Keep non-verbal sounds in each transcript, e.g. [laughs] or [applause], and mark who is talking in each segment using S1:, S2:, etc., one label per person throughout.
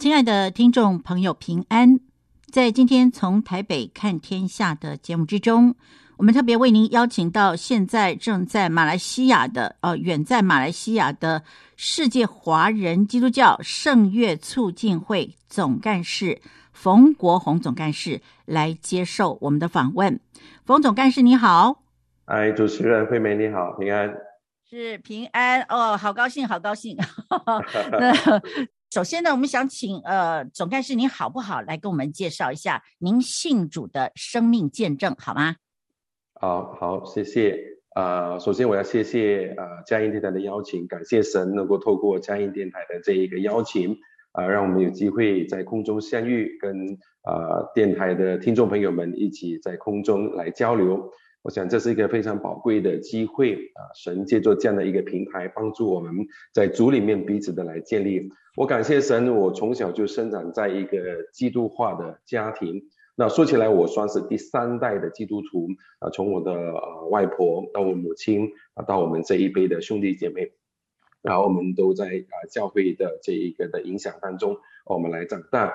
S1: 亲爱的听众朋友，平安！在今天从台北看天下的节目之中，我们特别为您邀请到现在正在马来西亚的，呃，远在马来西亚的世界华人基督教圣乐促进会总干事冯国宏总干事来接受我们的访问。冯总干事，你好！
S2: 哎，主持人惠美，你好，平安。
S1: 是平安哦，好高兴，好高兴。[laughs] [laughs] 那首先呢，我们想请呃总干事您好不好来跟我们介绍一下您信主的生命见证好吗？
S2: 好好，谢谢、呃。首先我要谢谢啊、呃、佳音电台的邀请，感谢神能够透过佳音电台的这一个邀请啊、呃，让我们有机会在空中相遇，跟啊、呃、电台的听众朋友们一起在空中来交流。我想这是一个非常宝贵的机会啊！神借助这样的一个平台，帮助我们在主里面彼此的来建立。我感谢神，我从小就生长在一个基督化的家庭。那说起来，我算是第三代的基督徒啊，从我的呃外婆到我母亲啊，到我们这一辈的兄弟姐妹，然后我们都在啊教会的这一个的影响当中，我们来长大。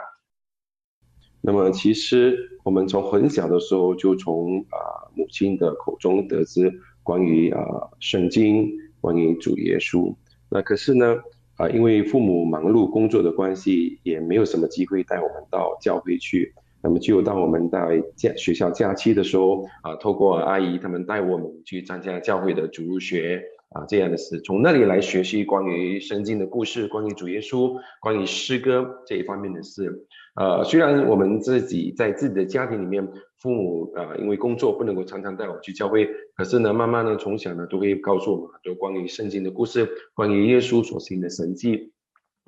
S2: 那么其实我们从很小的时候就从啊、母亲的口中得知关于啊、圣经，关于主耶稣。那可是呢啊、因为父母忙碌工作的关系，也没有什么机会带我们到教会去。那么就当我们在假学校假期的时候啊、透过阿姨他们带我们去参加教会的主日学啊这样的事，从那里来学习关于圣经的故事，关于主耶稣，关于诗歌这一方面的事。呃，虽然我们自己在自己的家庭里面，父母啊、呃，因为工作不能够常常带我去教会，可是呢，慢慢呢，从小呢，都会告诉我们很多关于圣经的故事，关于耶稣所行的神迹，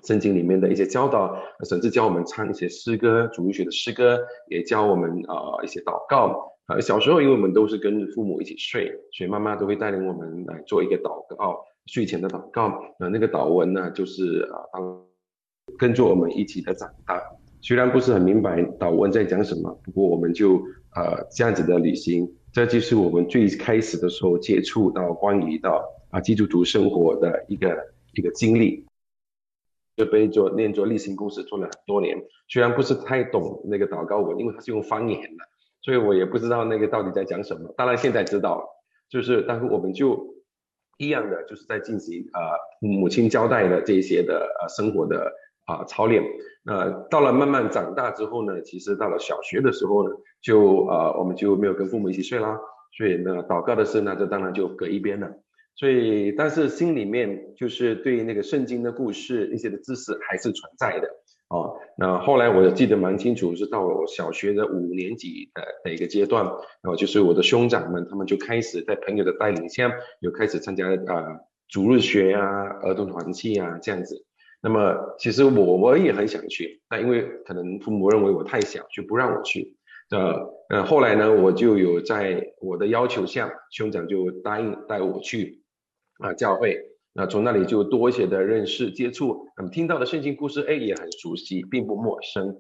S2: 圣经里面的一些教导，甚至教我们唱一些诗歌，主日学的诗歌，也教我们啊、一些祷告。啊、呃，小时候因为我们都是跟着父母一起睡，所以妈妈都会带领我们来做一个祷告，睡前的祷告。那、呃、那个祷文呢，就是啊，当、跟着我们一起的长大。虽然不是很明白祷文在讲什么，不过我们就呃这样子的旅行，这就是我们最开始的时候接触到关于到啊基督徒生活的一个一个经历。就被做念做例行公事做了很多年，虽然不是太懂那个祷告文，因为它是用方言的，所以我也不知道那个到底在讲什么。当然现在知道了，就是但是我们就一样的就是在进行啊、呃、母亲交代的这些的呃生活的。啊，操练。那、到了慢慢长大之后呢，其实到了小学的时候呢，就啊，我们就没有跟父母一起睡啦。所以呢，祷告的事呢，这当然就搁一边了。所以，但是心里面就是对那个圣经的故事一些的知识还是存在的。哦，那后来我记得蛮清楚，是到了我小学的五年级的的一个阶段，然后就是我的兄长们，他们就开始在朋友的带领下，有开始参加啊、呃、主日学啊、儿童团契啊这样子。那么其实我我也很想去，但因为可能父母认为我太小，就不让我去。呃呃，后来呢，我就有在我的要求下，兄长就答应带我去啊教会。那从那里就多一些的认识接触，那么听到的圣经故事，哎，也很熟悉，并不陌生。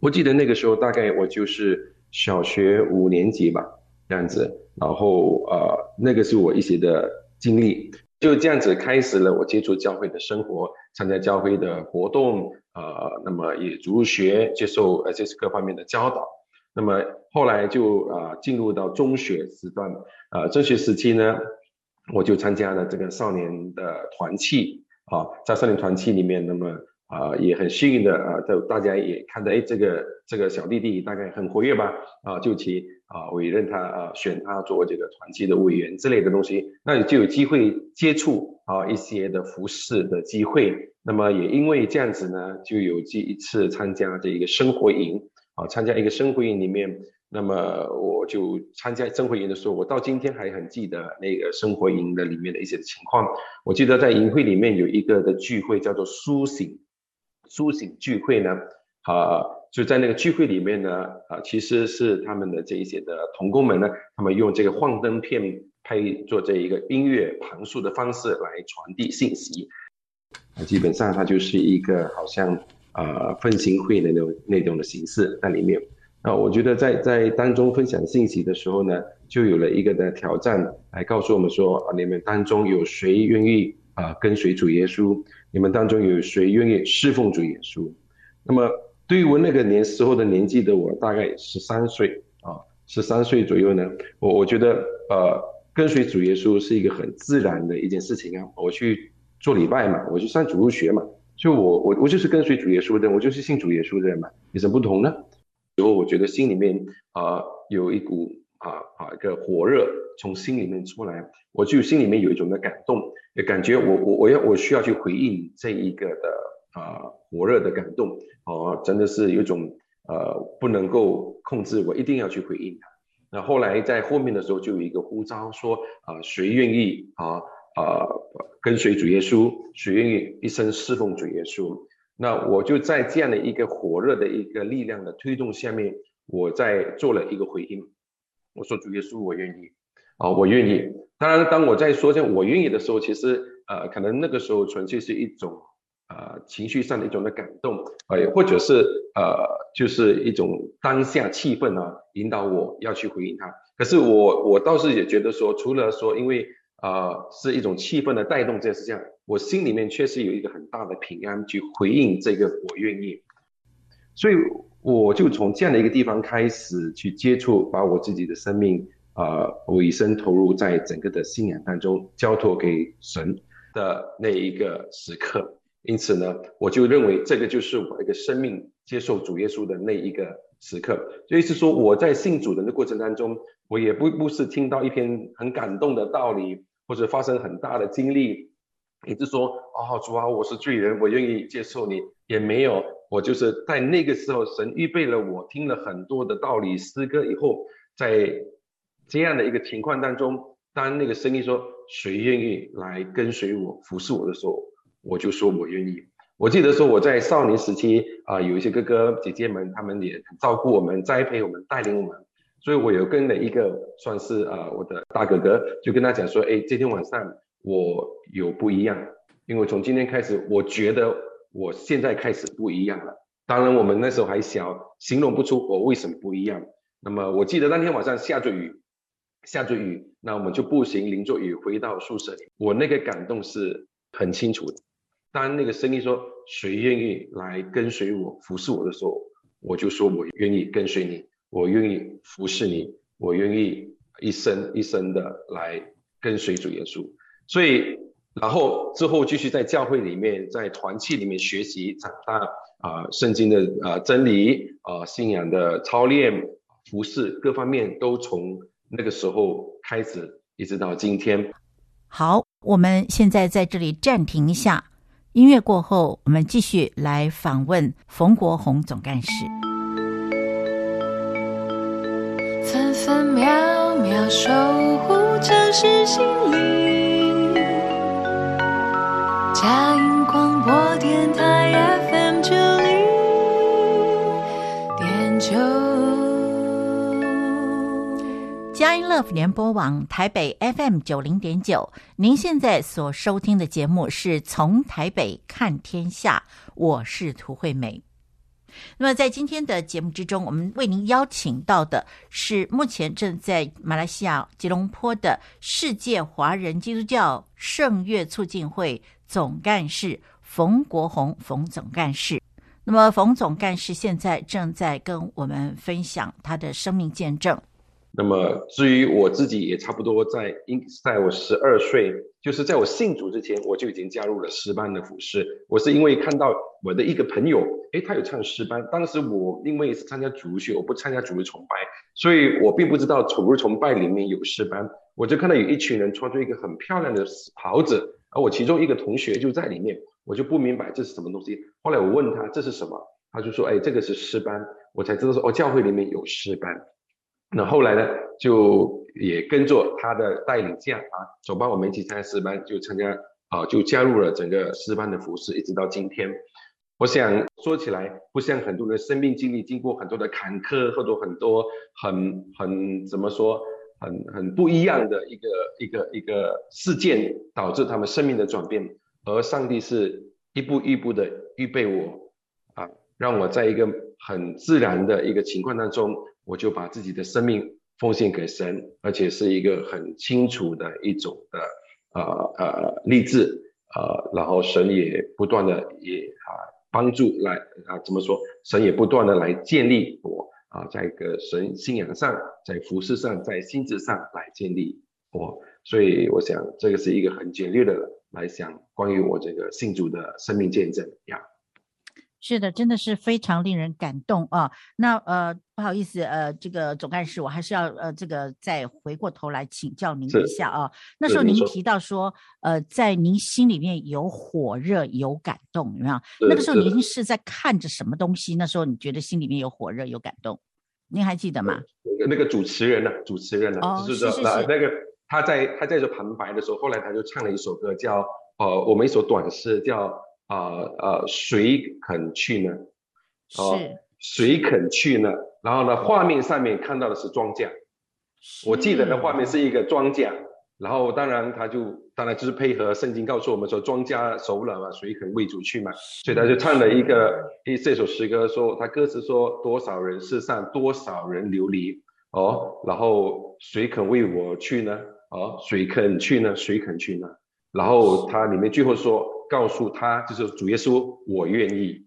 S2: 我记得那个时候大概我就是小学五年级吧，这样子。然后呃，那个是我一些的经历。就这样子开始了我接触教会的生活，参加教会的活动，呃，那么也主日学接受呃这是各方面的教导。那么后来就啊、呃、进入到中学时段，呃，中学时期呢，我就参加了这个少年的团契，啊，在少年团契里面，那么啊、也很幸运的啊，就、大家也看到，哎，这个这个小弟弟大概很活跃吧，啊，就其。啊，委任他啊，选他做这个团契的委员之类的东西，那你就有机会接触啊一些的服饰的机会。那么也因为这样子呢，就有这一次参加这一个生活营啊，参加一个生活营里面，那么我就参加生活营的时候，我到今天还很记得那个生活营的里面的一些情况。我记得在营会里面有一个的聚会叫做苏醒，苏醒聚会呢，啊。就在那个聚会里面呢，啊，其实是他们的这一些的同工们呢，他们用这个幻灯片配做这一个音乐旁述的方式来传递信息，啊，基本上它就是一个好像啊奋兴会的那种那种的形式在里面。啊，我觉得在在当中分享信息的时候呢，就有了一个的挑战，来告诉我们说，啊，你们当中有谁愿意啊跟随主耶稣？你们当中有谁愿意侍奉主耶稣？那么对于我那个年时候的年纪的我，大概十三岁啊，十三岁左右呢，我我觉得呃，跟随主耶稣是一个很自然的一件事情啊。我去做礼拜嘛，我去上主日学嘛，所以我我我就是跟随主耶稣的，我就是信主耶稣的人嘛，有什么不同呢？然后我觉得心里面啊、有一股啊啊一个火热从心里面出来，我就心里面有一种的感动，也感觉我我我要我需要去回应这一个的啊火热的感动，哦、真的是有一种呃不能够控制，我一定要去回应他。那后来在后面的时候就有一个呼召说啊、谁愿意啊啊、跟随主耶稣，谁愿意一生侍奉主耶稣。那我就在这样的一个火热的一个力量的推动下面，我在做了一个回应。我说主耶稣，我愿意，啊，我愿意。当然，当我在说这我愿意的时候，其实呃，可能那个时候纯粹是一种呃情绪上的一种的感动，呃，或者是呃就是一种当下气氛啊，引导我要去回应他。可是我我倒是也觉得说，除了说因为。呃，是一种气氛的带动，这是这样。我心里面确实有一个很大的平安，去回应这个我愿意。所以我就从这样的一个地方开始去接触，把我自己的生命啊，我、呃、一生投入在整个的信仰当中，交托给神的那一个时刻。因此呢，我就认为这个就是我一个生命接受主耶稣的那一个时刻。所以是说，我在信主人的过程当中，我也不不是听到一篇很感动的道理。或者发生很大的经历，也就是说，哦，主啊，我是罪人，我愿意接受你，也没有，我就是在那个时候，神预备了我，听了很多的道理诗歌以后，在这样的一个情况当中，当那个声音说谁愿意来跟随我、服侍我的时候，我就说我愿意。我记得说我在少年时期啊、有一些哥哥姐姐们，他们也照顾我们、栽培我们、带领我们。所以我有跟了一个算是啊、我的大哥哥，就跟他讲说，哎，今天晚上我有不一样，因为从今天开始，我觉得我现在开始不一样了。当然我们那时候还小，形容不出我为什么不一样。那么我记得那天晚上下着雨，下着雨，那我们就步行淋着雨回到宿舍里，我那个感动是很清楚的。当那个声音说谁愿意来跟随我、服侍我的时候，我就说我愿意跟随你。我愿意服侍你，我愿意一生一生的来跟随主耶稣。所以，然后之后继续在教会里面，在团契里面学习长大啊，圣经的啊真理啊，信仰的操练、服侍各方面都从那个时候开始，一直到今天。
S1: 好，我们现在在这里暂停一下，音乐过后，我们继续来访问冯国宏总干事。
S3: 分分秒秒守护城市心灵，佳音广播电台 FM 九零点九，
S1: 佳音 Love 联播网台北 FM 九零点九。您现在所收听的节目是从台北看天下，我是涂惠美。那么，在今天的节目之中，我们为您邀请到的是目前正在马来西亚吉隆坡的世界华人基督教圣乐促进会总干事冯国宏，冯总干事。那么，冯总干事现在正在跟我们分享他的生命见证。
S2: 那么，至于我自己，也差不多在，应在我十二岁，就是在我信主之前，我就已经加入了诗班的服事。我是因为看到我的一个朋友，诶，他有唱诗班。当时我因为是参加主学，我不参加主日崇拜，所以我并不知道主日崇拜里面有诗班。我就看到有一群人穿着一个很漂亮的袍子，而我其中一个同学就在里面，我就不明白这是什么东西。后来我问他这是什么，他就说，诶，这个是诗班。我才知道说，哦，教会里面有诗班。那后来呢，就也跟着他的带领下啊，走吧，我们一起参加诗班，就参加啊，就加入了整个诗班的服饰，一直到今天。我想说起来，不像很多人生命经历，经过很多的坎坷，或者很多很很怎么说，很很不一样的一个一个一个事件，导致他们生命的转变。而上帝是一步一步的预备我啊，让我在一个很自然的一个情况当中。我就把自己的生命奉献给神，而且是一个很清楚的一种的呃呃励志呃，然后神也不断的也啊帮助来啊，怎么说？神也不断的来建立我啊，在一个神信仰上，在服事上，在心智上来建立我。所以我想这个是一个很简略的来讲关于我这个信主的生命见证呀。
S1: 是的，真的是非常令人感动啊！那呃，不好意思，呃，这个总干事，我还是要呃，这个再回过头来请教您一下啊。那时候您提到说，呃，在您心里面有火热，有感动，有没有？那个时候您是在看着什么东西？那时候你觉得心里面有火热，有感动？您还记得吗？
S2: 那个主持人呢、啊？主持人呢、啊？
S1: 哦，是是是。那
S2: 个他在他在这旁白的时候，后来他就唱了一首歌，叫呃，我们一首短诗叫。啊呃，谁肯去呢？
S1: 哦，
S2: 谁肯去呢？然后呢，画面上面看到的是庄稼，我记得的画面是一个庄稼。然后当然他就当然就是配合圣经告诉我们说庄稼熟了嘛，谁肯为主去嘛？所以他就唱了一个一这首诗歌说，说他歌词说多少人世上多少人流离哦，然后谁肯为我去呢？哦，谁肯去呢？谁肯去呢？然后他里面最后说。告诉他，就是主耶稣，我愿意，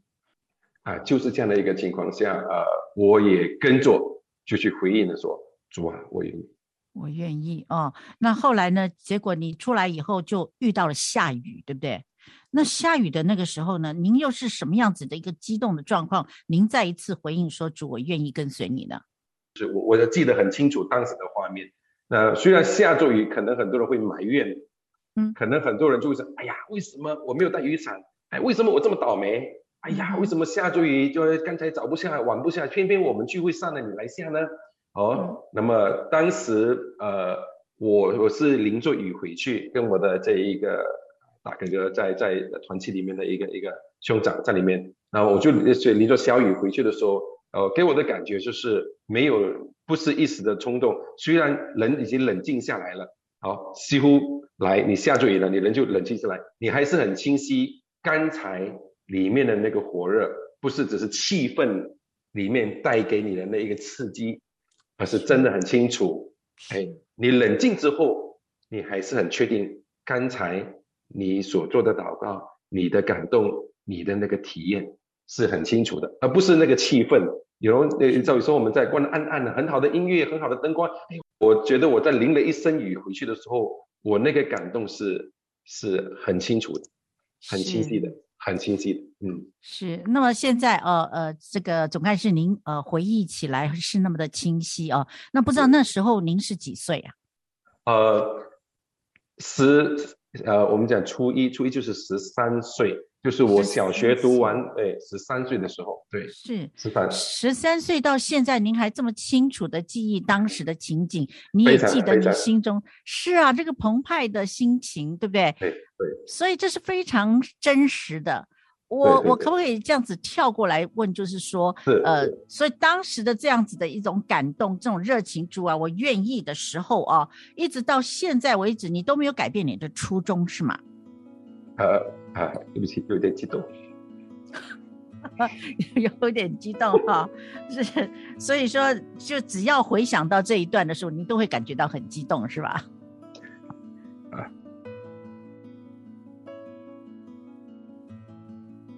S2: 啊，就是这样的一个情况下，呃，我也跟着就去回应的说，主啊，我愿意，
S1: 我愿意哦。那后来呢？结果你出来以后就遇到了下雨，对不对？那下雨的那个时候呢，您又是什么样子的一个激动的状况？您再一次回应说，主，我愿意跟随你呢？
S2: 是我，我记得很清楚当时的画面。那虽然下着雨，可能很多人会埋怨。
S1: 嗯，
S2: 可能很多人就会说，哎呀，为什么我没有带雨伞？哎，为什么我这么倒霉？哎呀，为什么下着雨就刚才早不下，晚不下，偏偏我们聚会上了你来下呢？哦，嗯、那么当时呃，我我是淋着雨回去，跟我的这一个大哥哥在在团契里面的一个一个兄长在里面，然后我就淋着小雨回去的时候，呃，给我的感觉就是没有不是一时的冲动，虽然人已经冷静下来了，好，似乎。来，你下着雨了，你人就冷静下来，你还是很清晰。刚才里面的那个火热，不是只是气氛里面带给你的那一个刺激，而是真的很清楚。哎，你冷静之后，你还是很确定刚才你所做的祷告，你的感动，你的那个体验是很清楚的，而不是那个气氛。有人，呃，照理说我们在关的暗暗的，很好的音乐，很好的灯光。哎，我觉得我在淋了一身雨回去的时候。我那个感动是是很清楚的，很清晰的，很清晰的，嗯，
S1: 是。那么现在，呃呃，这个总干事您呃回忆起来是那么的清晰哦。那不知道那时候您是几岁啊？
S2: 呃，十，呃，我们讲初一，初一就是十三岁。就是我小学读完，哎，十三岁的时候，对，
S1: 是
S2: 十三，
S1: 十三岁到现在，您还这么清楚的记忆当时的情景，你也记得你心中是啊，这个澎湃的心情，对不对？
S2: 对对，
S1: 所以这是非常真实的。我我可不可以这样子跳过来问，就是说，呃，所以当时的这样子的一种感动，这种热情，主啊，我愿意的时候啊，一直到现在为止，你都没有改变你的初衷，是吗？
S2: 呃。啊，对不起，有点激动，[laughs]
S1: 有点激动哈，[laughs] 是，所以说，就只要回想到这一段的时候，你都会感觉到很激动，是吧？[laughs]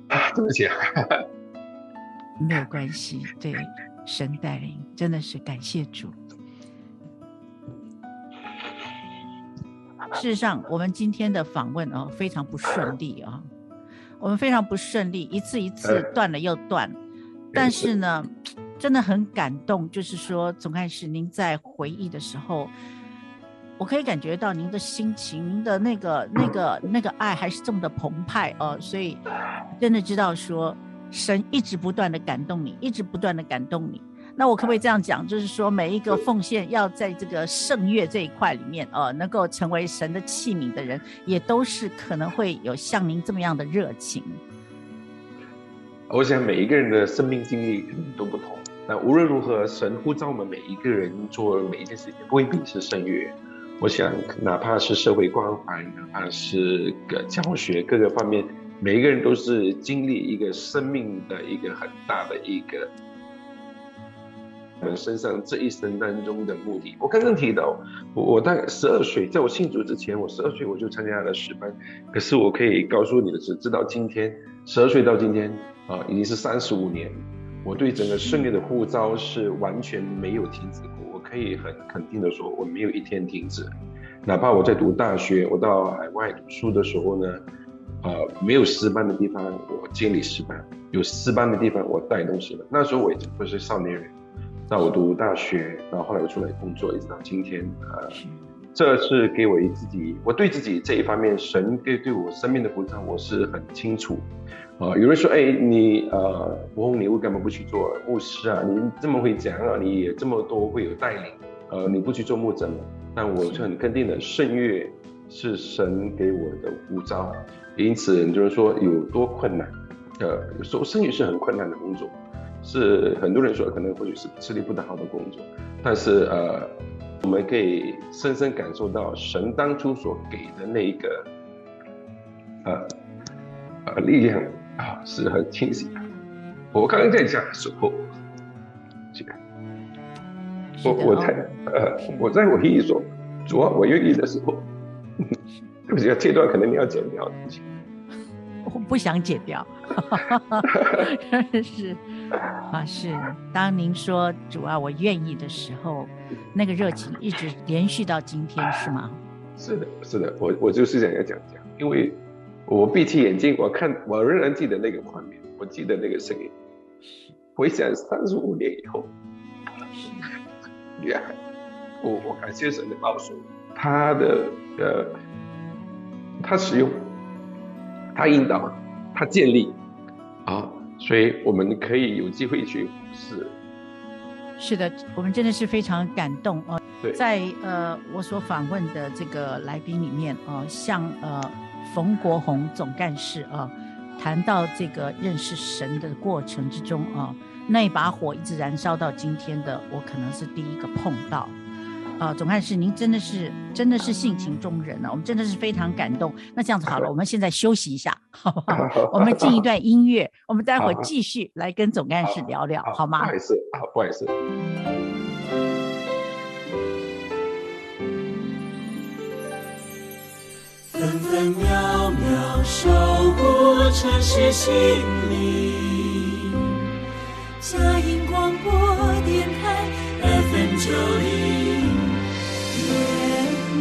S2: 啊，对不起，
S1: 没有关系，对，神带领，真的是感谢主。事实上，我们今天的访问哦，非常不顺利啊、哦，我们非常不顺利，一次一次断了又断。但是呢，真的很感动，就是说，总干事您在回忆的时候，我可以感觉到您的心情，您的那个、那个、那个爱还是这么的澎湃哦，所以真的知道说，神一直不断的感动你，一直不断的感动你。那我可不可以这样讲，就是说每一个奉献要在这个圣乐这一块里面，呃，能够成为神的器皿的人，也都是可能会有像您这么样的热情。
S2: 我想每一个人的生命经历可能都不同，那无论如何，神呼召我们每一个人做每一件事情，不未必是圣乐。我想，哪怕是社会关怀，哪怕是个教学各个方面，每一个人都是经历一个生命的一个很大的一个。我们身上这一生当中的目的，我刚刚提到，我我大概十二岁，在我信主之前，我十二岁我就参加了诗班。可是我可以告诉你的是，直到今天，十二岁到今天，啊，已经是三十五年，我对整个圣乐的呼召是完全没有停止过。我可以很肯定的说，我没有一天停止。哪怕我在读大学，我到海外读书的时候呢，呃，没有诗班的地方，我建立诗班；有诗班的地方，我带动诗班。那时候我已经不是少年人。到我读大学，然后后来我出来工作，一直到今天，呃，这是给我自己，我对自己这一方面，神给对我生命的呼召，我是很清楚。啊、呃，有人说，哎，你呃，吴红，你为干嘛不去做牧师啊？你这么会讲啊，你也这么多会有带领，呃，你不去做牧者吗？但我是很肯定的，圣乐是神给我的呼召，因此就是说有多困难，呃，有时候圣乐是很困难的工作。是很多人说可能或许是吃力不讨好的工作，但是呃，我们可以深深感受到神当初所给的那一个呃呃力量啊是很清晰的。我刚刚在讲的时候，这个我我在呃我在我意说，主啊，我愿意的时候，对不起，这段可能你要剪掉。
S1: 我不想剪掉，[laughs] [laughs] 是啊，是。当您说主啊，我愿意的时候，那个热情一直延续到今天，是吗？
S2: 是的，是的，我我就是想要讲讲，因为我闭起眼睛，我看我仍然记得那个画面，我记得那个声音。回想三十五年以后，[laughs] 呀，我我感谢神的保守，他的呃，他使用。他引导，他建立，啊，所以我们可以有机会去试。
S1: 是的，我们真的是非常感动哦。
S2: 对，
S1: 在呃我所访问的这个来宾里面哦，像呃冯国宏总干事啊，谈到这个认识神的过程之中啊，那把火一直燃烧到今天的，我可能是第一个碰到。啊，总干事，您真的是真的是性情中人呢、啊，我们真的是非常感动。那这样子好了，我们现在休息一下，好不好？我们进一段音乐，我们待会儿继续来跟总干事聊聊，好吗？
S2: 不好意思，啊，不好意思。分分秒秒守护城市心灵，佳音广播电台 FM 九零。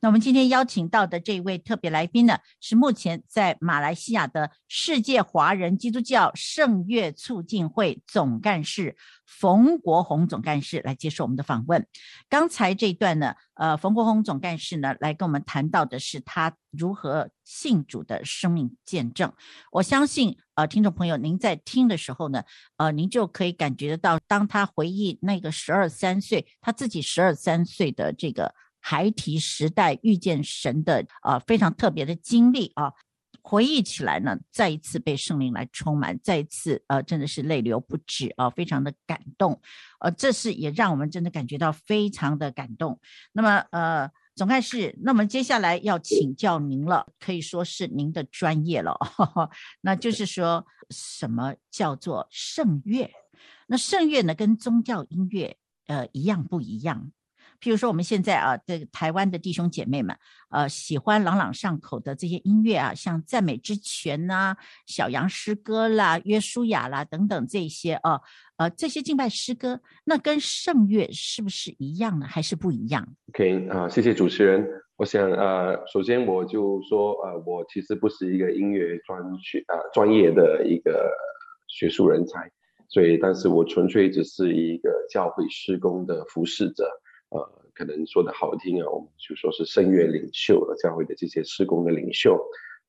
S1: 那我们今天邀请到的这一位特别来宾呢，是目前在马来西亚的世界华人基督教圣乐促进会总干事冯国宏总干事来接受我们的访问。刚才这一段呢，呃，冯国宏总干事呢来跟我们谈到的是他如何信主的生命见证。我相信，呃，听众朋友您在听的时候呢，呃，您就可以感觉得到，当他回忆那个十二三岁，他自己十二三岁的这个。孩提时代遇见神的啊、呃、非常特别的经历啊，回忆起来呢，再一次被圣灵来充满，再一次呃真的是泪流不止啊，非常的感动，呃，这是也让我们真的感觉到非常的感动。那么呃，总干事，那么接下来要请教您了，可以说是您的专业了，呵 [laughs] 呵那就是说什么叫做圣乐？那圣乐呢，跟宗教音乐呃一样不一样？譬如说，我们现在啊，这个台湾的弟兄姐妹们，呃，喜欢朗朗上口的这些音乐啊，像赞美之泉呐、小羊诗歌啦、约书亚啦等等这些啊，呃，这些敬拜诗歌，那跟圣乐是不是一样呢？还是不一样
S2: ？OK 啊，谢谢主持人。我想呃，首先我就说呃，我其实不是一个音乐专学啊专业的一个学术人才，所以，但是我纯粹只是一个教会施工的服侍者。呃，可能说的好听啊，我们就说是圣乐领袖，教会的这些事工的领袖。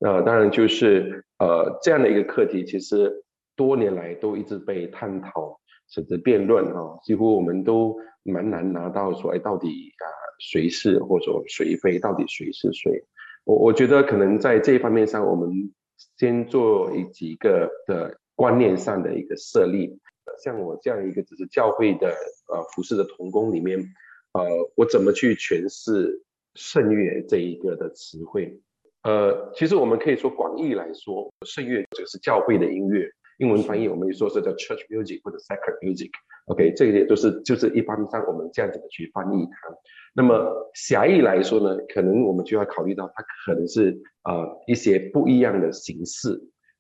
S2: 那、当然就是呃这样的一个课题，其实多年来都一直被探讨，甚至辩论啊，几乎我们都蛮难拿到说，哎，到底啊谁是或者谁非，到底谁是谁？我我觉得可能在这一方面上，我们先做一几个的观念上的一个设立。像我这样一个只是教会的呃服饰的同工里面。呃，我怎么去诠释圣乐这一个的词汇？呃，其实我们可以说广义来说，圣乐就是教会的音乐，英文翻译我们也说是叫 church music 或者 sacred music，OK，这些都是就是一般上我们这样子的去翻译它。那么狭义来说呢，可能我们就要考虑到它可能是呃一些不一样的形式，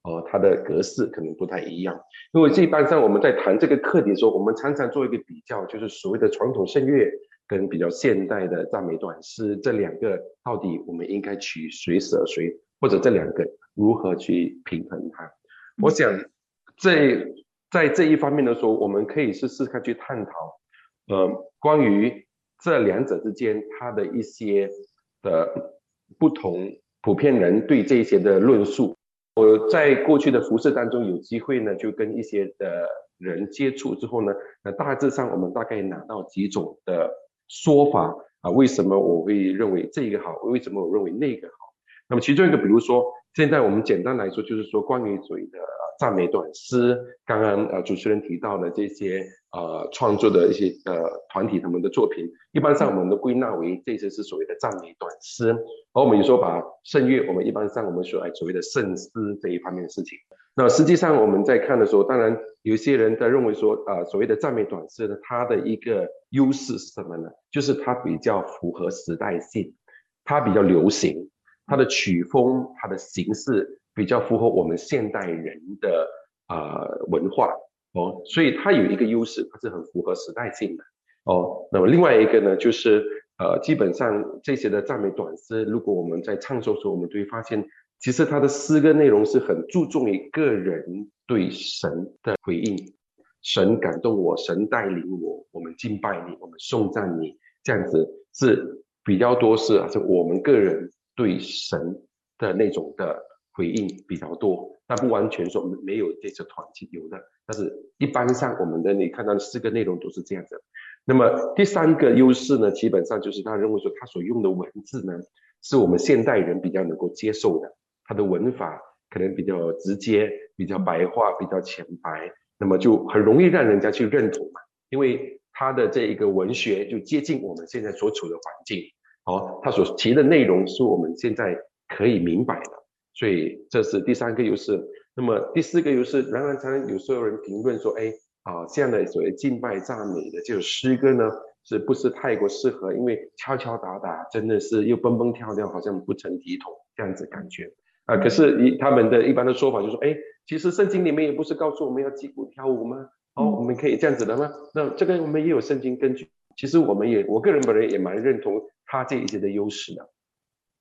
S2: 呃，它的格式可能不太一样。因为这一般上我们在谈这个课题的时候，我们常常做一个比较，就是所谓的传统圣乐跟比较现代的赞美短诗这两个，到底我们应该取谁舍谁，或者这两个如何去平衡它？我想这在这一方面的时候，我们可以试试看去探讨，呃，关于。这两者之间，它的一些的不同，普遍人对这些的论述，我在过去的服饰当中有机会呢，就跟一些的人接触之后呢，那大致上我们大概拿到几种的说法啊，为什么我会认为这个好，为什么我认为那个好？那么其中一个，比如说，现在我们简单来说，就是说关于所谓的赞美短诗，刚刚呃主持人提到的这些。呃，创作的一些呃团体他们的作品，一般上我们都归纳为这些是所谓的赞美短诗。而我们有时候把圣乐，我们一般上我们说哎所谓的圣诗这一方面的事情。那实际上我们在看的时候，当然有些人在认为说，呃，所谓的赞美短诗呢，它的一个优势是什么呢？就是它比较符合时代性，它比较流行，它的曲风、它的形式比较符合我们现代人的呃文化。哦，所以它有一个优势，它是很符合时代性的。哦，那么另外一个呢，就是呃，基本上这些的赞美短诗，如果我们在唱诵时候，我们就会发现，其实他的诗歌内容是很注重于个人对神的回应，神感动我，神带领我，我们敬拜你，我们颂赞你，这样子是比较多是啊，是我们个人对神的那种的回应比较多。它不完全说没有这些团体有的，但是一般上我们的你看到的四个内容都是这样子。那么第三个优势呢，基本上就是他认为说他所用的文字呢，是我们现代人比较能够接受的，他的文法可能比较直接，比较白话，比较浅白，那么就很容易让人家去认同嘛，因为他的这一个文学就接近我们现在所处的环境，哦，他所提的内容是我们现在可以明白的。所以这是第三个优势。那么第四个优势，常常有时候有人评论说，哎，啊，这样的所谓敬拜赞美的这首诗歌呢，是不是太过适合？因为敲敲打打，真的是又蹦蹦跳跳，好像不成体统这样子感觉。啊，可是以他们的一般的说法就是说，哎，其实圣经里面也不是告诉我们要击鼓跳舞吗？哦，我们可以这样子的吗？那这个我们也有圣经根据。其实我们也，我个人本人也蛮认同他这一些的优势的。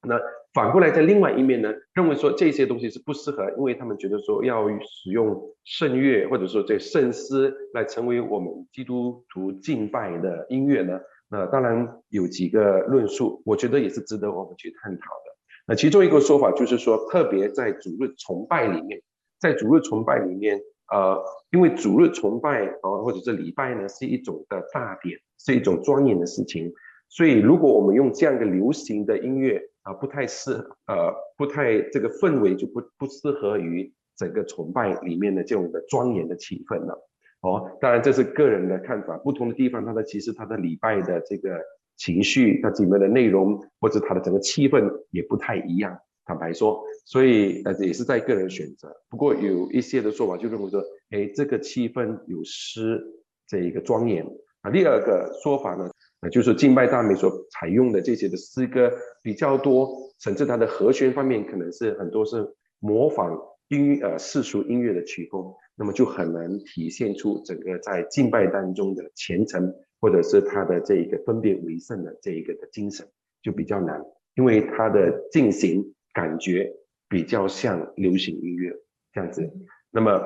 S2: 那反过来，在另外一面呢，认为说这些东西是不适合，因为他们觉得说要使用圣乐或者说这圣诗来成为我们基督徒敬拜的音乐呢。那当然有几个论述，我觉得也是值得我们去探讨的。那其中一个说法就是说，特别在主日崇拜里面，在主日崇拜里面，呃，因为主日崇拜啊、或者是礼拜呢，是一种的大典，是一种庄严的事情，所以如果我们用这样一个流行的音乐，啊，不太适，呃，不太这个氛围就不不适合于整个崇拜里面的这种的庄严的气氛了。哦，当然这是个人的看法，不同的地方它的其实它的礼拜的这个情绪，它里面的内容或者它的整个气氛也不太一样。坦白说，所以呃也是在个人选择。不过有一些的说法就认为说，哎，这个气氛有失这一个庄严。啊，第二个说法呢？那就是敬拜赞美所采用的这些的诗歌比较多，甚至它的和弦方面可能是很多是模仿音呃世俗音乐的曲风，那么就很难体现出整个在敬拜当中的虔诚，或者是他的这一个分别为圣的这一个的精神就比较难，因为他的进行感觉比较像流行音乐这样子。那么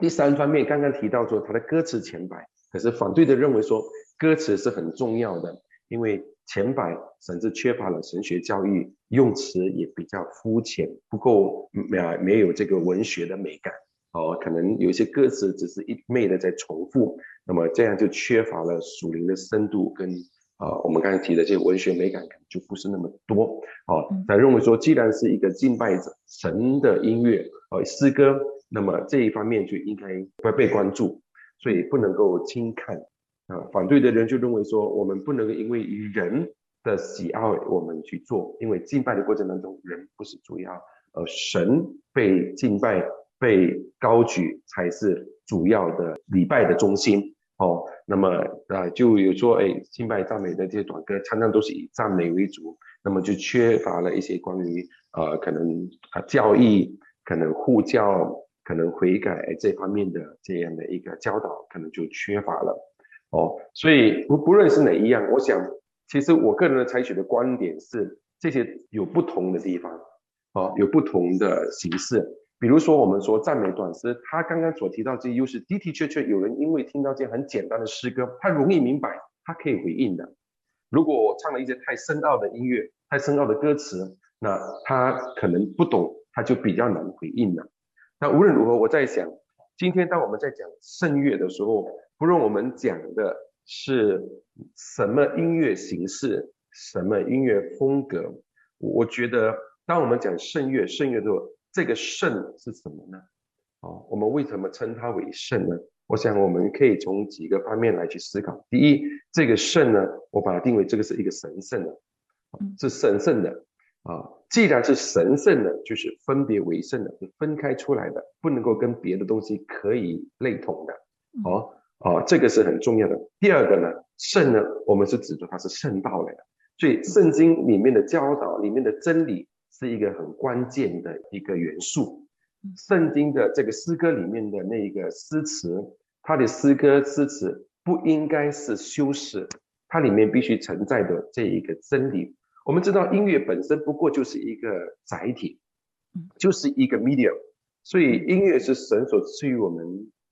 S2: 第三方面刚刚提到说他的歌词前白，可是反对的认为说。歌词是很重要的，因为前白甚至缺乏了神学教育，用词也比较肤浅，不够没没有这个文学的美感哦，可能有一些歌词只是一昧的在重复，那么这样就缺乏了属灵的深度跟啊、呃、我们刚才提的这个文学美感就不是那么多哦。他认为说，既然是一个敬拜者神的音乐哦诗歌，那么这一方面就应该会被关注，所以不能够轻看。啊，反对的人就认为说，我们不能够因为人的喜爱我们去做，因为敬拜的过程当中，人不是主要，而神被敬拜被高举才是主要的礼拜的中心哦。那么啊，就有说哎，敬拜赞美的这些短歌，常常都是以赞美为主，那么就缺乏了一些关于呃可能啊教义、可能护教、可能悔改这方面的这样的一个教导，可能就缺乏了哦。所以不不论是哪一样，我想其实我个人的采取的观点是，这些有不同的地方哦，有不同的形式。比如说，我们说赞美短诗，他刚刚所提到这些优势，的的确确有人因为听到这些很简单的诗歌，他容易明白，他可以回应的。如果我唱了一些太深奥的音乐、太深奥的歌词，那他可能不懂，他就比较难回应了。那无论如何，我在想，今天当我们在讲圣乐的时候，不论我们讲的是什么音乐形式、什么音乐风格，我觉得当我们讲圣乐，圣乐的时候。这个圣是什么呢？哦，我们为什么称它为圣呢？我想我们可以从几个方面来去思考。第一，这个圣呢，我把它定为这个是一个神圣的，是神圣的啊。既然是神圣的，就是分别为圣的，是分开出来的，不能够跟别的东西可以类同的。哦哦，这个是很重要的。第二个呢，圣呢，我们是指着它是圣道来的，所以圣经里面的教导里面的真理。是一个很关键的一个元素。圣经的这个诗歌里面的那个诗词，它的诗歌诗词不应该是修饰，它里面必须存在的这一个真理。我们知道音乐本身不过就是一个载体，就是一个 medium，所以音乐是神所赐予我们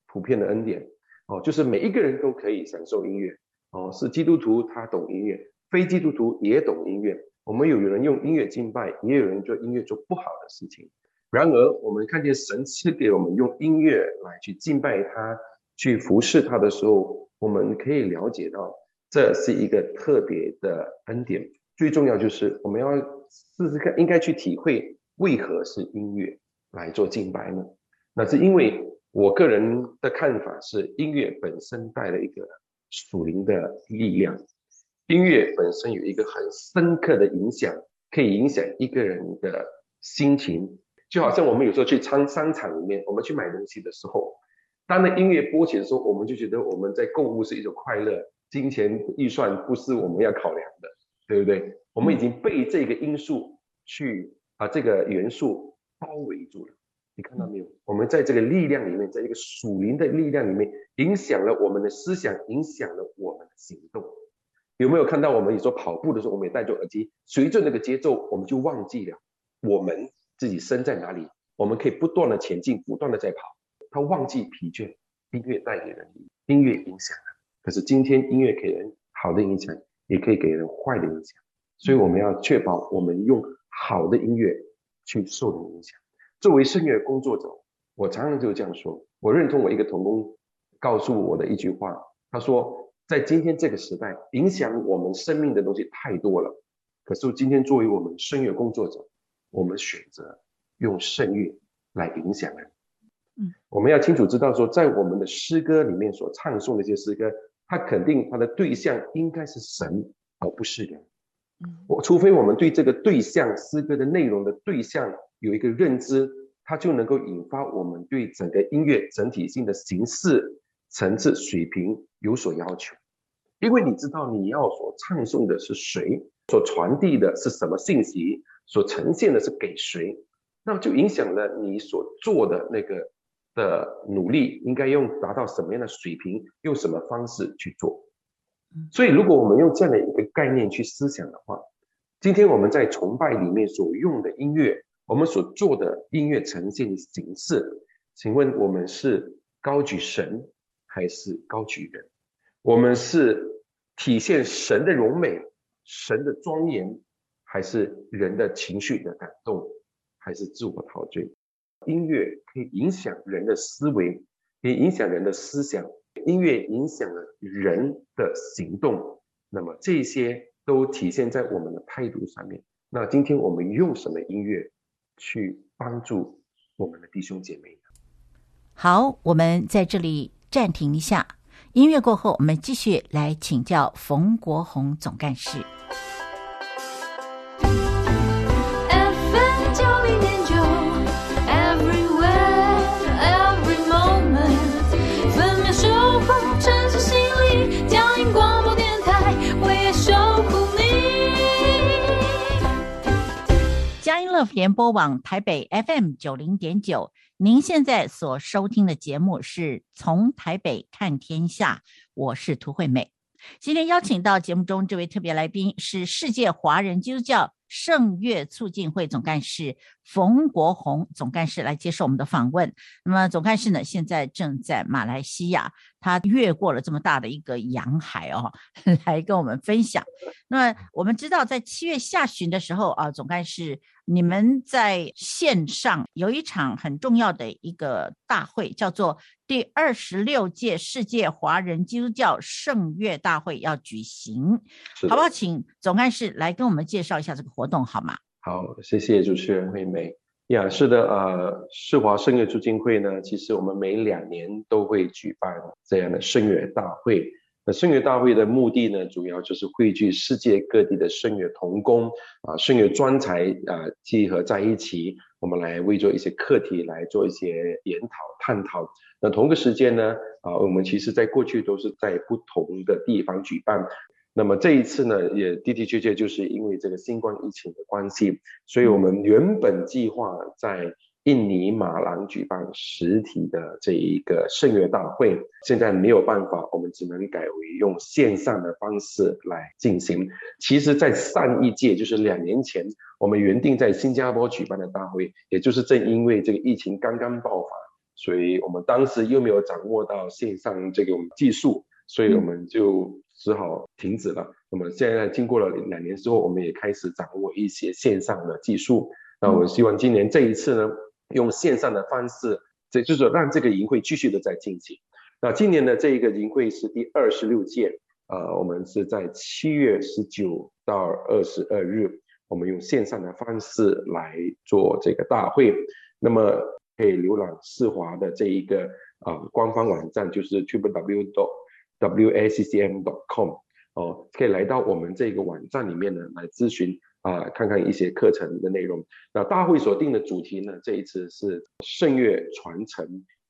S2: 普遍的恩典哦，就是每一个人都可以享受音乐哦，是基督徒他懂音乐，非基督徒也懂音乐。我们有人用音乐敬拜，也有人做音乐做不好的事情。然而，我们看见神赐给我们用音乐来去敬拜他，去服侍他的时候，我们可以了解到这是一个特别的恩典。最重要就是我们要试试看，应该去体会为何是音乐来做敬拜呢？那是因为我个人的看法是，音乐本身带了一个属灵的力量。音乐本身有一个很深刻的影响，可以影响一个人的心情。就好像我们有时候去商商场里面，我们去买东西的时候，当那音乐播起的时候，我们就觉得我们在购物是一种快乐，金钱预算不是我们要考量的，对不对？我们已经被这个因素去把这个元素包围住了。你看到没有？我们在这个力量里面，在一个属灵的力量里面，影响了我们的思想，影响了我们的行动。有没有看到我们有时候跑步的时候，我们也戴着耳机，随着那个节奏，我们就忘记了我们自己身在哪里。我们可以不断的前进，不断的在跑，他忘记疲倦。音乐带给人，音乐影响。可是今天音乐给人好的影响，也可以给人坏的影响。所以我们要确保我们用好的音乐去受人影响。作为圣乐工作者，我常常就这样说，我认同我一个同工告诉我的一句话，他说。在今天这个时代，影响我们生命的东西太多了。可是今天作为我们声乐工作者，我们选择用圣乐来影响人。嗯，我们要清楚知道说，在我们的诗歌里面所唱诵的一些诗歌，它肯定它的对象应该是神，而不是人。嗯，我除非我们对这个对象诗歌的内容的对象有一个认知，它就能够引发我们对整个音乐整体性的形式、层次、水平有所要求。因为你知道你要所唱诵的是谁，所传递的是什么信息，所呈现的是给谁，那么就影响了你所做的那个的努力应该用达到什么样的水平，用什么方式去做。所以，如果我们用这样的一个概念去思想的话，今天我们在崇拜里面所用的音乐，我们所做的音乐呈现的形式，请问我们是高举神还是高举人？我们是体现神的荣美、神的庄严，还是人的情绪的感动，还是自我陶醉？音乐可以影响人的思维，可以影响人的思想。音乐影响了人的行动，那么这些都体现在我们的态度上面。那今天我们用什么音乐去帮助我们的弟兄姐妹呢？
S1: 好，我们在这里暂停一下。音乐过后我们继续来请教冯国红总干事。
S3: Fm 九零点九 everywhere every moment 分守护心
S1: 电台守护你。音乐联播网台北 fm 九零点九您现在所收听的节目是从台北看天下，我是涂惠美。今天邀请到节目中这位特别来宾是世界华人基督教圣乐促进会总干事冯国红总干事来接受我们的访问。那么总干事呢，现在正在马来西亚，他越过了这么大的一个洋海哦，[laughs] 来跟我们分享。那么我们知道，在七月下旬的时候啊，总干事你们在线上有一场很重要的一个大会，叫做第二十六届世界华人基督教圣乐大会要举行，好不好？请总干事来跟我们介绍一下这个活动好吗？
S2: 好，谢谢主持人惠美。呀，是的，呃，世华圣乐促进会呢，其实我们每两年都会举办这样的圣乐大会。那圣乐大会的目的呢，主要就是汇聚世界各地的圣乐同工啊，圣乐专才啊，集合在一起，我们来为做一些课题来做一些研讨探讨。那同个时间呢，啊，我们其实在过去都是在不同的地方举办。那么这一次呢，也的的确确就是因为这个新冠疫情的关系，所以我们原本计划在印尼马兰举办实体的这一个圣乐大会，现在没有办法，我们只能改为用线上的方式来进行。其实，在上一届就是两年前，我们原定在新加坡举办的大会，也就是正因为这个疫情刚刚爆发，所以我们当时又没有掌握到线上这种技术，所以我们就。只好停止了。那么现在经过了两年之后，我们也开始掌握一些线上的技术。那我希望今年这一次呢，用线上的方式，这就是让这个营会继续的在进行。那今年的这一个营会是第二十六届，呃，我们是在七月十九到二十二日，我们用线上的方式来做这个大会。那么可以浏览世华的这一个啊、呃、官方网站，就是 www. waccm.com 哦，可以来到我们这个网站里面呢，来咨询啊、看看一些课程的内容。那大会所定的主题呢，这一次是圣乐传承、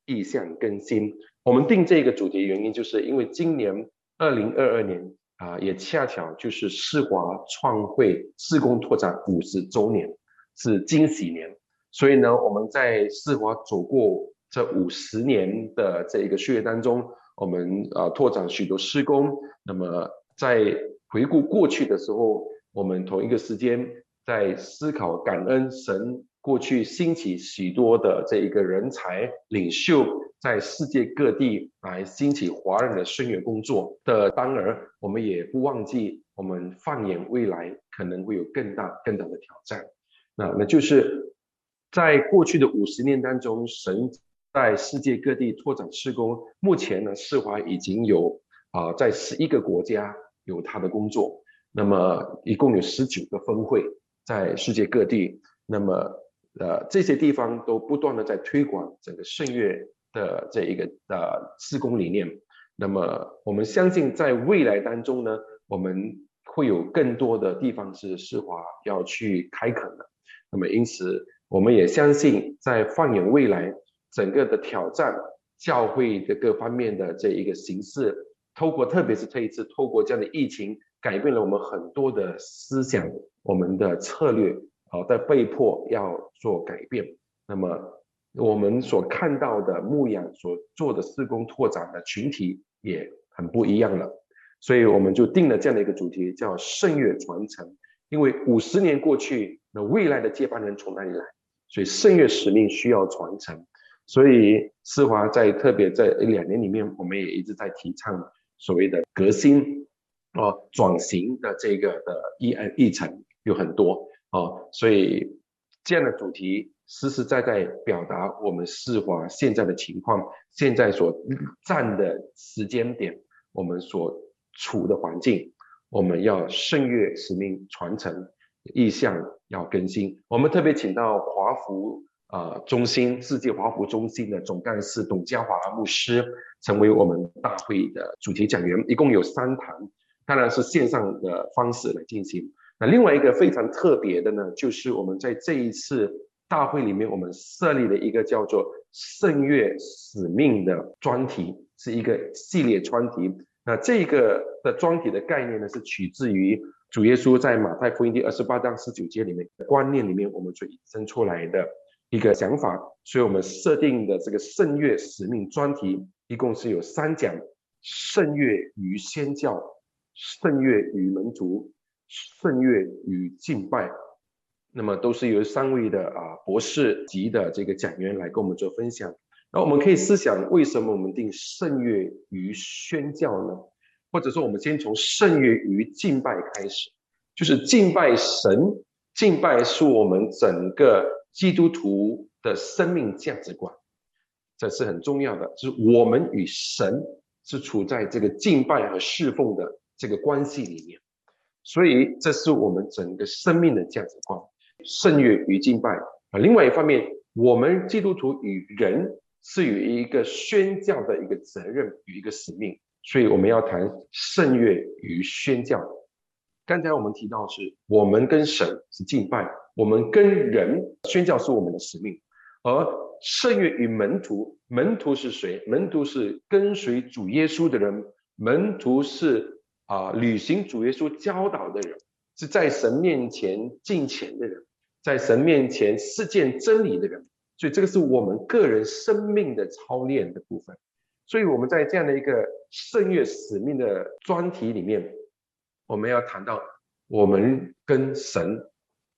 S2: 意向更新。我们定这个主题原因，就是因为今年二零二二年啊、也恰巧就是世华创会事工拓展五十周年，是惊喜年。所以呢，我们在世华走过这五十年的这一个岁月当中。我们啊拓展许多施工，那么在回顾过去的时候，我们同一个时间在思考感恩神过去兴起许多的这一个人才领袖，在世界各地来兴起华人的圣乐工作的当儿，我们也不忘记我们放眼未来可能会有更大更大的挑战。那那就是在过去的五十年当中，神。在世界各地拓展施工，目前呢，世华已经有啊、在十一个国家有他的工作，那么一共有十九个分会在世界各地，那么呃这些地方都不断的在推广整个圣乐的这一个呃施工理念，那么我们相信在未来当中呢，我们会有更多的地方是世华要去开垦的，那么因此我们也相信在放眼未来。整个的挑战，教会的各方面的这一个形式，透过特别是这一次透过这样的疫情，改变了我们很多的思想，我们的策略，好，在被迫要做改变。那么我们所看到的牧养所做的事工拓展的群体也很不一样了，所以我们就定了这样的一个主题，叫圣乐传承。因为五十年过去，那未来的接班人从哪里来？所以圣乐使命需要传承。所以世华在特别在两年里面，我们也一直在提倡所谓的革新，哦，转型的这个的议案议程有很多哦，所以这样的主题实实在在表达我们世华现在的情况，现在所站的时间点，我们所处的环境，我们要圣乐使命传承，意向要更新。我们特别请到华福。啊、呃，中心世界华福中心的总干事董家华牧师成为我们大会的主题讲员，一共有三堂，当然是线上的方式来进行。那另外一个非常特别的呢，就是我们在这一次大会里面，我们设立了一个叫做“圣乐使命”的专题，是一个系列专题，那这个的专题的概念呢，是取自于主耶稣在马太福音第二十八章十九节里面的观念里面，我们所引申出来的一个想法。所以我们设定的这个圣乐使命专题，一共是有三讲：圣乐与宣教、圣乐与门徒、圣乐与敬拜。那么都是由三位的啊博士级的这个讲员来跟我们做分享。那我们可以思想，为什么我们定圣乐与宣教呢？或者说，我们先从圣乐与敬拜开始，就是敬拜神，敬拜是我们整个基督徒的生命价值观，这是很重要的。就是我们与神是处在这个敬拜和侍奉的这个关系里面，所以这是我们整个生命的价值观。圣乐与敬拜啊，另外一方面，我们基督徒与人是有一个宣教的一个责任与一个使命，所以我们要谈圣乐与宣教。刚才我们提到是我们跟神是敬拜，我们跟人宣教是我们的使命，而圣乐与门徒，门徒是谁？门徒是跟随主耶稣的人，门徒是啊、履行主耶稣教导的人，是在神面前敬虔的人。在神面前实践真理的人，所以这个是我们个人生命的操练的部分。所以我们在这样的一个圣乐使命的专题里面，我们要谈到我们跟神、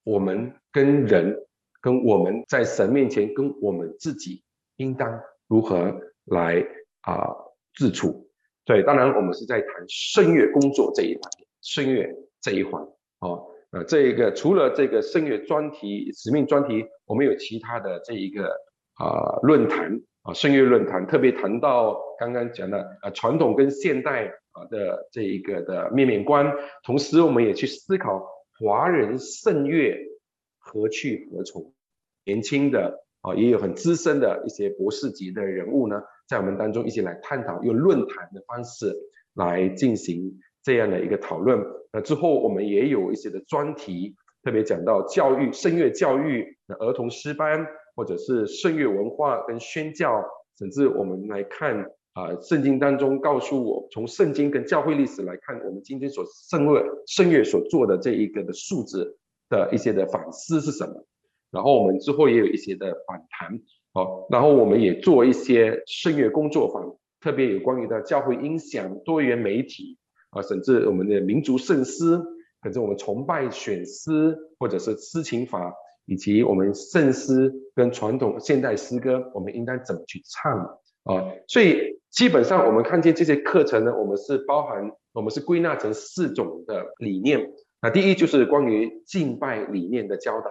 S2: 我们跟人、跟我们在神面前跟我们自己应当如何来啊、自处。对，当然我们是在谈圣乐工作这一环，圣乐这一环哦。呃，这一个除了这个圣乐专题、使命专题，我们有其他的这一个啊、论坛啊圣乐论坛，特别谈到刚刚讲的呃传统跟现代啊的这一个的面面观，同时我们也去思考华人圣乐何去何从。年轻的啊也有很资深的一些博士级的人物呢，在我们当中一起来探讨，用论坛的方式来进行。这样的一个讨论，那之后我们也有一些的专题，特别讲到教育、圣乐教育、儿童诗班，或者是圣乐文化跟宣教，甚至我们来看啊、圣经当中告诉我，从圣经跟教会历史来看，我们今天所圣乐圣乐所做的这一个的数字的一些的反思是什么？然后我们之后也有一些的访谈，好，然后我们也做一些圣乐工作坊，特别有关于的教会音响、多元媒体。啊，甚至我们的民族圣诗，甚至我们崇拜选诗，或者是诗情法，以及我们圣诗跟传统现代诗歌，我们应该怎么去唱啊？所以基本上我们看见这些课程呢，我们是包含，我们是归纳成四种的理念。那第一就是关于敬拜理念的教导，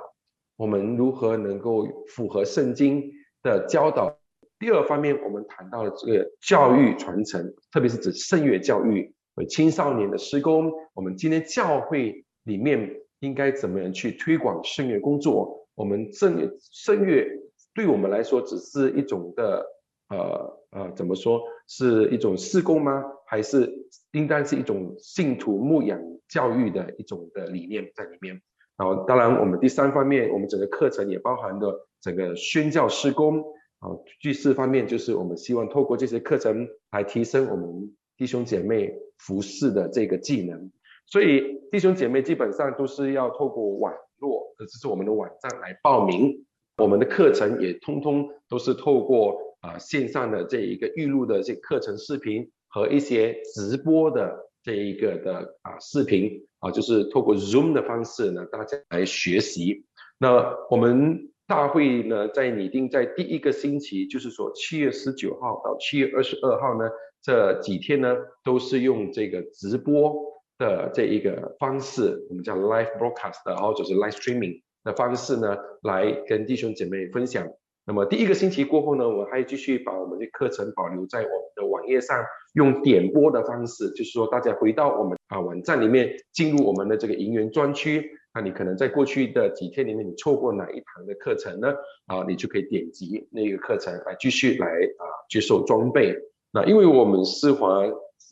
S2: 我们如何能够符合圣经的教导？第二方面，我们谈到了这个教育传承，特别是指圣乐教育。和青少年的施工，我们今天教会里面应该怎么样去推广圣乐工作？我们圣圣乐对我们来说只是一种的呃呃怎么说是一种事工吗？还是应当是一种信徒牧养教育的一种的理念在里面？然后当然我们第三方面，我们整个课程也包含了整个宣教事工啊。第四方面就是我们希望透过这些课程来提升我们弟兄姐妹。服侍的这个技能，所以弟兄姐妹基本上都是要透过网络，这是我们的网站来报名。我们的课程也通通都是透过啊、线上的这一个预录的这课程视频和一些直播的这一个的啊视频啊，就是透过 Zoom 的方式呢，大家来学习。那我们大会呢，在拟定在第一个星期，就是说七月十九号到七月二十二号呢。这几天呢，都是用这个直播的这一个方式，我们叫 live broadcast，或者是 live streaming 的方式呢，来跟弟兄姐妹分享。那么第一个星期过后呢，我还继续把我们的课程保留在我们的网页上，用点播的方式，就是说大家回到我们啊网站里面，进入我们的这个营员专区，那你可能在过去的几天里面，你错过哪一堂的课程呢？啊，你就可以点击那个课程来继续来啊接受装备。那因为我们思华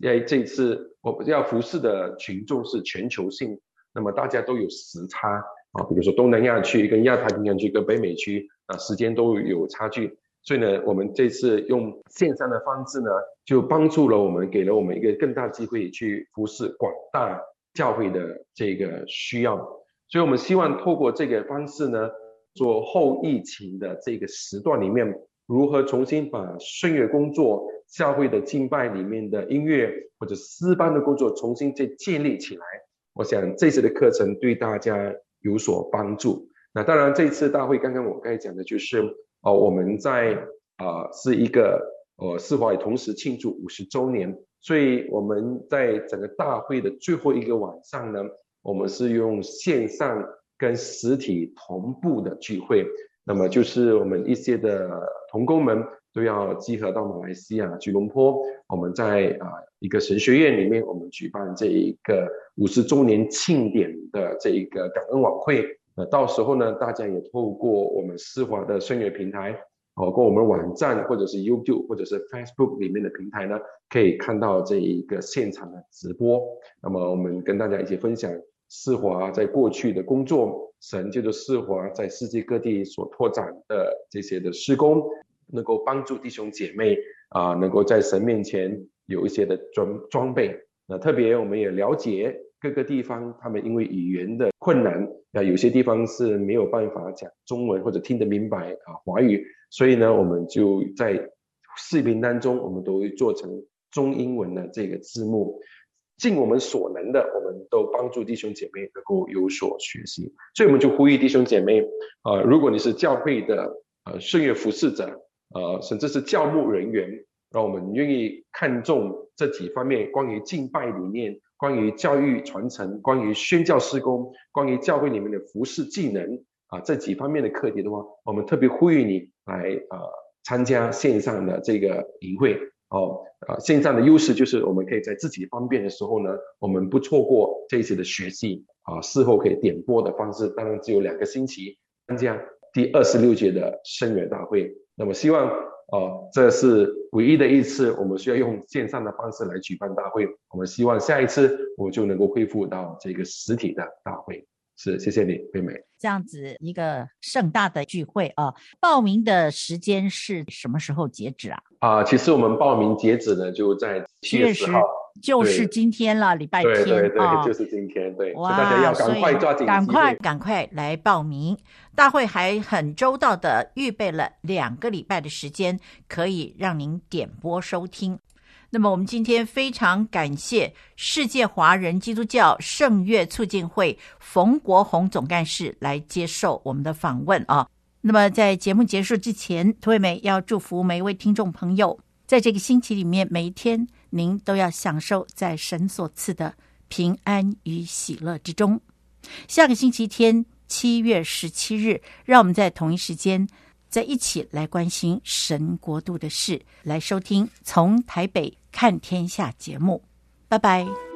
S2: 在这次我们要服侍的群众是全球性，那么大家都有时差啊，比如说东南亚区跟亚太平洋区跟北美区啊，时间都有差距。所以呢，我们这次用线上的方式呢，就帮助了我们，给了我们一个更大机会去服侍广大教会的这个需要。所以我们希望透过这个方式呢，做后疫情的这个时段里面，如何重新把圣乐工作、教会的敬拜里面的音乐或者诗班的工作重新再建立起来。我想这次的课程对大家有所帮助。那当然，这次大会刚刚我刚才讲的就是，哦，我们在啊、是一个呃世华也同时庆祝五十周年，所以我们在整个大会的最后一个晚上呢，我们是用线上跟实体同步的聚会。那么就是我们一些的同工们都要集合到马来西亚吉隆坡，我们在啊一个神学院里面，我们举办这一个五十周年庆典的这一个感恩晚会。那到时候呢，大家也透过我们世华的圣乐平台，包括我们网站或者是 YouTube 或者是 Facebook 里面的平台呢，可以看到这一个现场的直播。那么我们跟大家一起分享世华在过去的工作，神就是世华在世界各地所拓展的这些的施工，能够帮助弟兄姐妹啊，能够在神面前有一些的装装备。那特别我们也了解。各个地方，他们因为语言的困难，啊，有些地方是没有办法讲中文或者听得明白啊华语，所以呢，我们就在视频当中，我们都会做成中英文的这个字幕，尽我们所能的，我们都帮助弟兄姐妹能够有所学习。所以我们就呼吁弟兄姐妹，啊，如果你是教会的呃圣乐服侍者，呃，甚至是教牧人员，让我们愿意看重这几方面关于敬拜理念。关于教育传承，关于宣教施工，关于教会里面的服侍技能啊，这几方面的课题的话，我们特别呼吁你来啊参加线上的这个营会哦呃，线上的优势就是我们可以在自己方便的时候呢，我们不错过这一次的学习啊，事后可以点播的方式，当然只有两个星期参加第二十六届的圣乐大会，那么希望。哦，这是唯一的一次，我们需要用线上的方式来举办大会。我们希望下一次我就能够恢复到这个实体的大会。是，谢谢你，惠美。
S1: 这样子一个盛大的聚会啊，报名的时间是什么时候截止啊？
S2: 啊，其实我们报名截止呢，就在七月十号。
S1: 就是今天了，礼拜天
S2: 对对对，哦、就是今天。对，哇，大家要赶快抓紧，
S1: 赶快赶快来报名。大会还很周到的预备了两个礼拜的时间，可以让您点播收听。那么我们今天非常感谢世界华人基督教圣乐促进会冯国红总干事来接受我们的访问啊。那么在节目结束之前，涂惠美要祝福每一位听众朋友，在这个星期里面每一天。您都要享受在神所赐的平安与喜乐之中。下个星期天，七月十七日，让我们在同一时间再一起来关心神国度的事，来收听从台北看天下节目。拜拜。